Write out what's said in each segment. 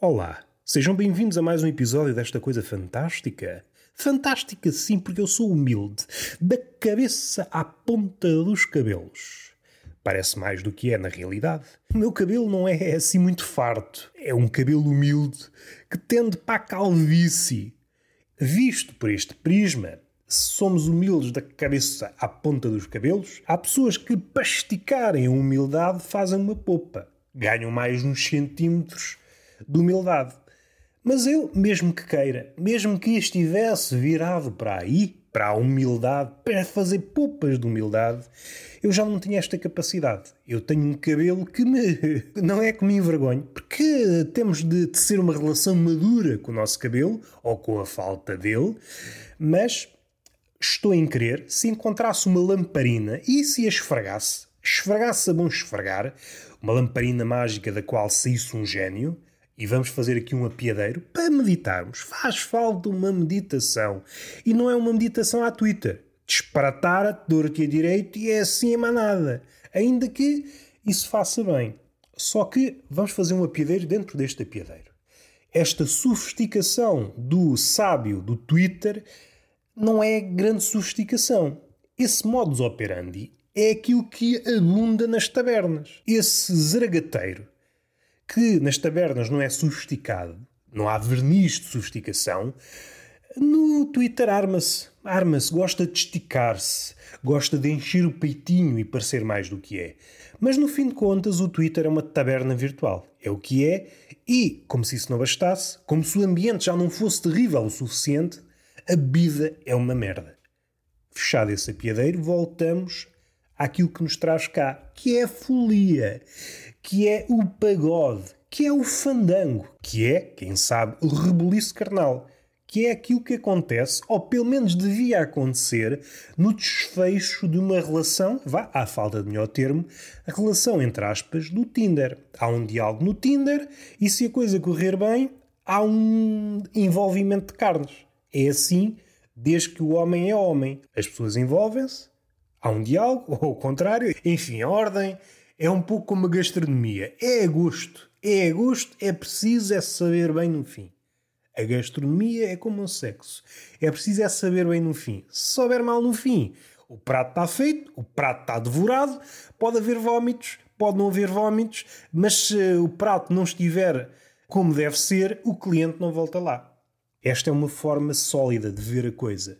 Olá, sejam bem-vindos a mais um episódio desta coisa fantástica. Fantástica sim, porque eu sou humilde, da cabeça à ponta dos cabelos. Parece mais do que é na realidade. O meu cabelo não é assim muito farto. É um cabelo humilde que tende para a calvície. Visto por este prisma, se somos humildes da cabeça à ponta dos cabelos, há pessoas que, para esticarem a humildade, fazem uma popa. Ganham mais uns centímetros de humildade. Mas eu, mesmo que queira, mesmo que estivesse virado para aí, para a humildade, para fazer poupas de humildade, eu já não tinha esta capacidade. Eu tenho um cabelo que me. não é que me envergonhe, porque temos de tecer uma relação madura com o nosso cabelo, ou com a falta dele, mas estou em querer, se encontrasse uma lamparina e se a esfregasse, esfregasse a bom esfregar, uma lamparina mágica da qual saísse um gênio, e vamos fazer aqui um apiadeiro para meditarmos. Faz falta uma meditação. E não é uma meditação à Twitter. Disparatar a torto e a direito e é assim a manada. Ainda que isso faça bem. Só que vamos fazer um apiadeiro dentro deste apiadeiro. Esta sofisticação do sábio do Twitter não é grande sofisticação. Esse modus operandi é aquilo que abunda nas tabernas. Esse zaragateiro que nas tabernas não é sofisticado, não há verniz de sofisticação, no Twitter arma-se. Arma-se, gosta de esticar-se, gosta de encher o peitinho e parecer mais do que é. Mas no fim de contas, o Twitter é uma taberna virtual. É o que é, e, como se isso não bastasse, como se o ambiente já não fosse terrível o suficiente, a vida é uma merda. Fechado esse apiadeiro, voltamos àquilo que nos traz cá, que é a folia que é o pagode, que é o fandango, que é, quem sabe, o rebuliço carnal, que é aquilo que acontece, ou pelo menos devia acontecer, no desfecho de uma relação, vá, à falta de melhor termo, a relação entre aspas do Tinder. Há um diálogo no Tinder e se a coisa correr bem, há um envolvimento de carnes. É assim desde que o homem é homem. As pessoas envolvem-se, há um diálogo, ou o contrário, enfim, a ordem é um pouco como a gastronomia. É a gosto. É a gosto, é preciso é saber bem no fim. A gastronomia é como o sexo. É preciso é saber bem no fim. Se souber mal no fim, o prato está feito, o prato está devorado, pode haver vómitos, pode não haver vómitos, mas se o prato não estiver como deve ser, o cliente não volta lá. Esta é uma forma sólida de ver a coisa.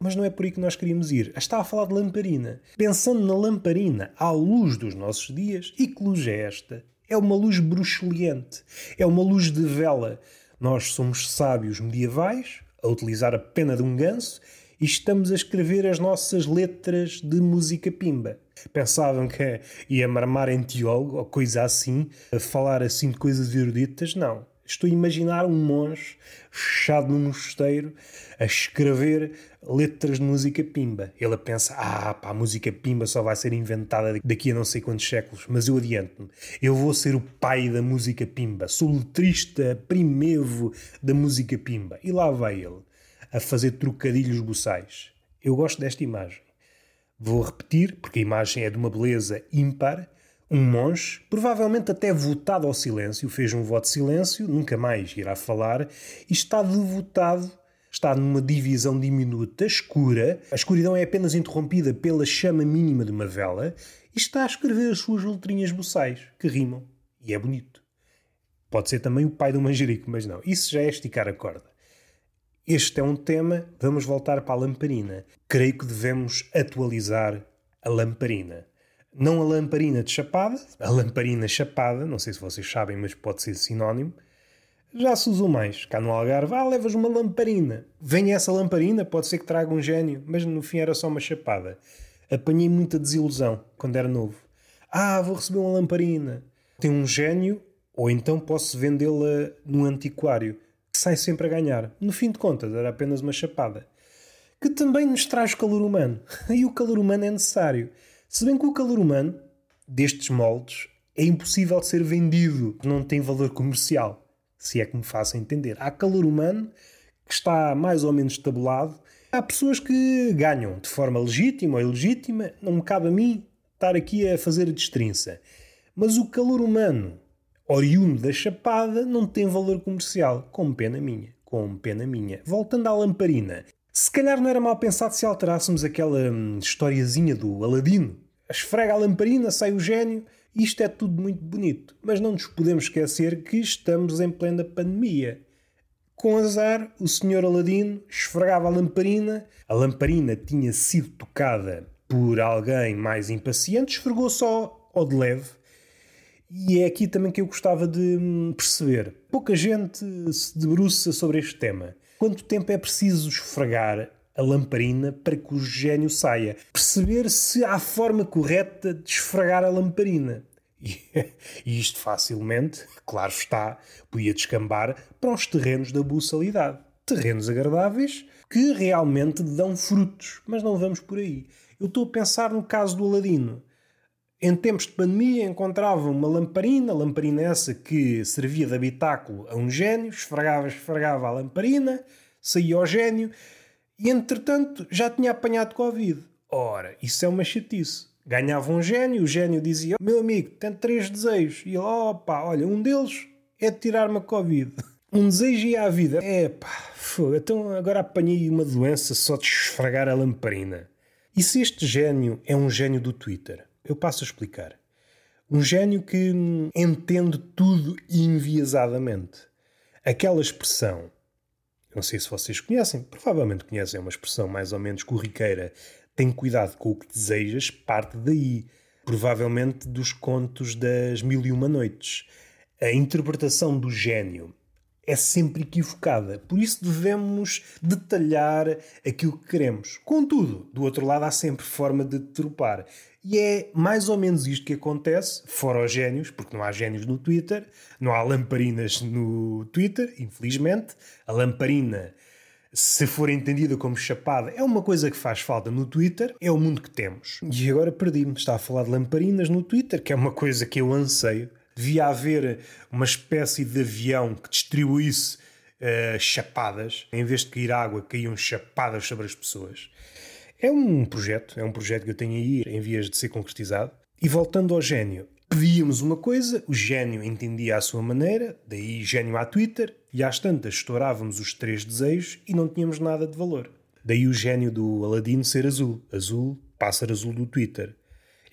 Mas não é por aí que nós queríamos ir. Está a falar de lamparina. Pensando na lamparina à luz dos nossos dias, e que luz é esta? É uma luz bruxuleante. É uma luz de vela. Nós somos sábios medievais, a utilizar a pena de um ganso, e estamos a escrever as nossas letras de música pimba. Pensavam que ia marmar em teólogo ou coisa assim, a falar assim de coisas eruditas? Não. Estou a imaginar um monge fechado num mosteiro a escrever letras de música pimba. Ele pensa: ah, pá, a música pimba só vai ser inventada daqui a não sei quantos séculos, mas eu adianto-me. Eu vou ser o pai da música pimba, sou letrista primevo da música pimba. E lá vai ele, a fazer trocadilhos buçais. Eu gosto desta imagem. Vou repetir, porque a imagem é de uma beleza ímpar um monge, provavelmente até votado ao silêncio, fez um voto de silêncio, nunca mais irá falar, e está devotado, está numa divisão diminuta, escura. A escuridão é apenas interrompida pela chama mínima de uma vela, e está a escrever as suas letrinhas boçais, que rimam. E é bonito. Pode ser também o pai do manjerico, mas não. Isso já é esticar a corda. Este é um tema, vamos voltar para a lamparina. Creio que devemos atualizar a lamparina. Não a lamparina de chapada, a lamparina chapada, não sei se vocês sabem, mas pode ser sinónimo. Já se usou mais. Cá no Algarve, ah, levas uma lamparina. Vem essa lamparina, pode ser que traga um gênio, mas no fim era só uma chapada. Apanhei muita desilusão quando era novo. Ah, vou receber uma lamparina. Tem um gênio, ou então posso vendê-la num antiquário, que sai sempre a ganhar. No fim de contas, era apenas uma chapada. Que também nos traz calor humano. E o calor humano é necessário. Se bem que o calor humano, destes moldes, é impossível de ser vendido, não tem valor comercial, se é que me faço entender. Há calor humano que está mais ou menos tabulado. Há pessoas que ganham de forma legítima ou ilegítima, não me cabe a mim estar aqui a fazer a destrinça. Mas o calor humano, oriundo da Chapada não tem valor comercial, com pena minha, com pena minha. Voltando à lamparina, se calhar não era mal pensado se alterássemos aquela hum, historiazinha do Aladino. Esfrega a lamparina, sai o gênio, isto é tudo muito bonito, mas não nos podemos esquecer que estamos em plena pandemia. Com azar, o senhor Aladino esfregava a lamparina, a lamparina tinha sido tocada por alguém mais impaciente, esfregou só ao de leve. E é aqui também que eu gostava de hum, perceber. Pouca gente se debruça sobre este tema. Quanto tempo é preciso esfregar a lamparina para que o gênio saia? Perceber se há forma correta de esfregar a lamparina. E isto facilmente, claro está, podia descambar para os terrenos da buçalidade. Terrenos agradáveis que realmente dão frutos, mas não vamos por aí. Eu estou a pensar no caso do Aladino. Em tempos de pandemia encontrava uma lamparina, lamparina essa que servia de habitáculo a um gênio, esfregava, esfregava a lamparina, saía ao gênio e entretanto já tinha apanhado Covid. Ora, isso é uma chatice. Ganhava um gênio, o gênio dizia: Meu amigo, tem três desejos. E ele: Opa, olha, um deles é tirar-me a Covid. Um desejo ia à vida. É pá, então agora apanhei uma doença só de esfregar a lamparina. E se este gênio é um gênio do Twitter? Eu passo a explicar. Um gênio que entende tudo enviesadamente. Aquela expressão, não sei se vocês conhecem, provavelmente conhecem, é uma expressão mais ou menos corriqueira tem cuidado com o que desejas, parte daí. Provavelmente dos contos das Mil e Uma Noites. A interpretação do gênio é sempre equivocada. Por isso devemos detalhar aquilo que queremos. Contudo, do outro lado há sempre forma de tropar. E é mais ou menos isto que acontece, fora os génios, porque não há génios no Twitter, não há lamparinas no Twitter, infelizmente. A lamparina se for entendida como chapada, é uma coisa que faz falta no Twitter, é o mundo que temos. E agora perdi-me. Está a falar de lamparinas no Twitter, que é uma coisa que eu anseio. Devia haver uma espécie de avião que distribuísse uh, chapadas. Em vez de cair água, caíam chapadas sobre as pessoas. É um projeto, é um projeto que eu tenho aí em vias de ser concretizado. E voltando ao gênio, pedíamos uma coisa, o gênio entendia à sua maneira, daí gênio à Twitter, e às tantas estourávamos os três desejos e não tínhamos nada de valor. Daí o gênio do Aladino ser azul. Azul, pássaro azul do Twitter.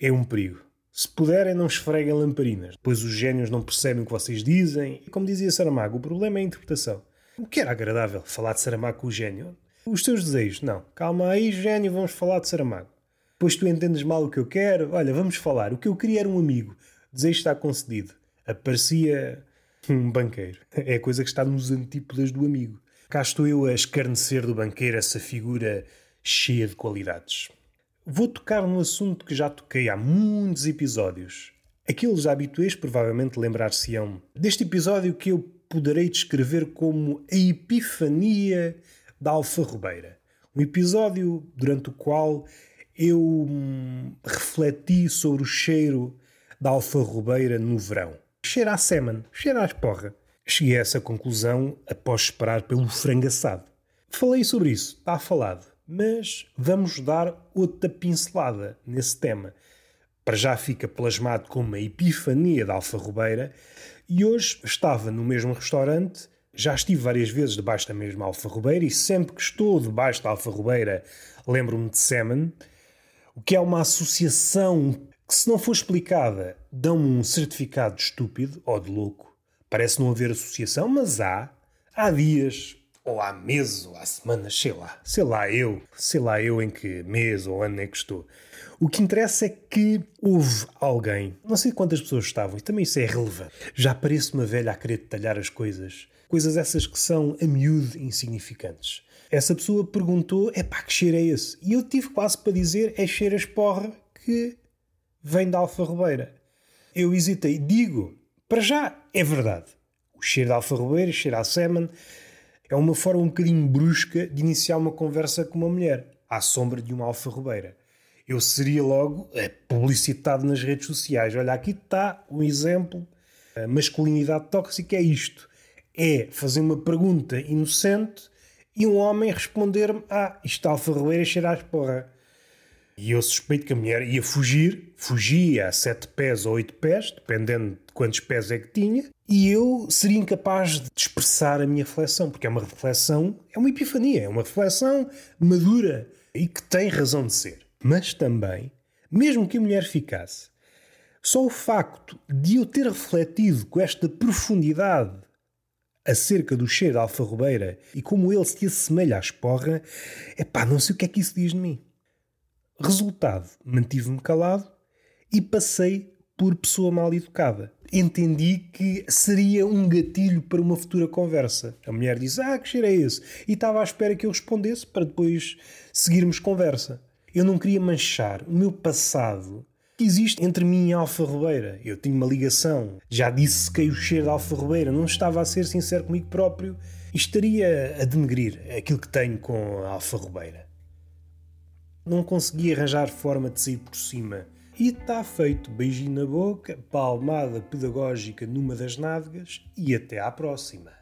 É um perigo. Se puderem, não esfreguem lamparinas. Depois os gênios não percebem o que vocês dizem. E como dizia Saramago, o problema é a interpretação. O que era agradável falar de Saramago com o gênio? Os teus desejos? Não. Calma aí, gênio, vamos falar de Saramago. Pois tu entendes mal o que eu quero? Olha, vamos falar. O que eu queria era um amigo. Desejo está concedido. Aparecia um banqueiro. É a coisa que está nos antípodas do amigo. Cá estou eu a escarnecer do banqueiro essa figura cheia de qualidades. Vou tocar num assunto que já toquei há muitos episódios. Aqueles habituês provavelmente lembrar-se-ão deste episódio que eu poderei descrever como a epifania da alfarrobeira. Um episódio durante o qual eu hum, refleti sobre o cheiro da alfarrobeira no verão. Cheira a semen, cheira a esporra. Cheguei a essa conclusão após esperar pelo frango assado. Falei sobre isso, está falado, mas vamos dar outra pincelada nesse tema. Para já fica plasmado como a epifania da alfarrobeira e hoje estava no mesmo restaurante, já estive várias vezes debaixo da mesma alfarrobeira e sempre que estou debaixo da alfarrobeira lembro-me de semen, o que é uma associação que, se não for explicada, dão-me um certificado de estúpido ou de louco. Parece não haver associação, mas há. Há dias, ou há meses, ou há semanas, sei lá. Sei lá eu, sei lá eu em que mês ou ano é que estou. O que interessa é que houve alguém, não sei quantas pessoas estavam, e também isso é relevante. Já parece uma velha a querer detalhar as coisas. Coisas essas que são a miúdo insignificantes. Essa pessoa perguntou: é pá, que cheiro é esse? E eu tive quase para dizer: é cheiro a esporra que vem da alfarrobeira. Eu hesitei. Digo, para já é verdade. O cheiro da alfarrobeira, cheiro a semen, é uma forma um bocadinho brusca de iniciar uma conversa com uma mulher, à sombra de uma alfarrobeira. Eu seria logo é, publicitado nas redes sociais. Olha, aqui está um exemplo. A masculinidade tóxica é isto. É fazer uma pergunta inocente e um homem responder-me: Ah, isto está alfarrobeira cheira a porra. E eu suspeito que a mulher ia fugir, fugia a sete pés ou oito pés, dependendo de quantos pés é que tinha, e eu seria incapaz de expressar a minha reflexão, porque é uma reflexão, é uma epifania, é uma reflexão madura e que tem razão de ser. Mas também, mesmo que a mulher ficasse, só o facto de eu ter refletido com esta profundidade acerca do cheiro da alfarrobeira e como ele se assemelha à esporra, é pá, não sei o que é que isso diz de mim. Resultado, mantive-me calado e passei por pessoa mal educada. Entendi que seria um gatilho para uma futura conversa. A mulher disse: Ah, que cheiro é esse? E estava à espera que eu respondesse para depois seguirmos conversa. Eu não queria manchar o meu passado que existe entre mim e Alfa Ribeira. Eu tinha uma ligação. Já disse que o cheiro da Alfa Ribeira. Não estava a ser sincero comigo próprio e estaria a denegrir aquilo que tenho com a Alfa Ribeira. Não consegui arranjar forma de sair por cima. E está feito. Beijinho na boca, palmada pedagógica numa das nádegas e até à próxima.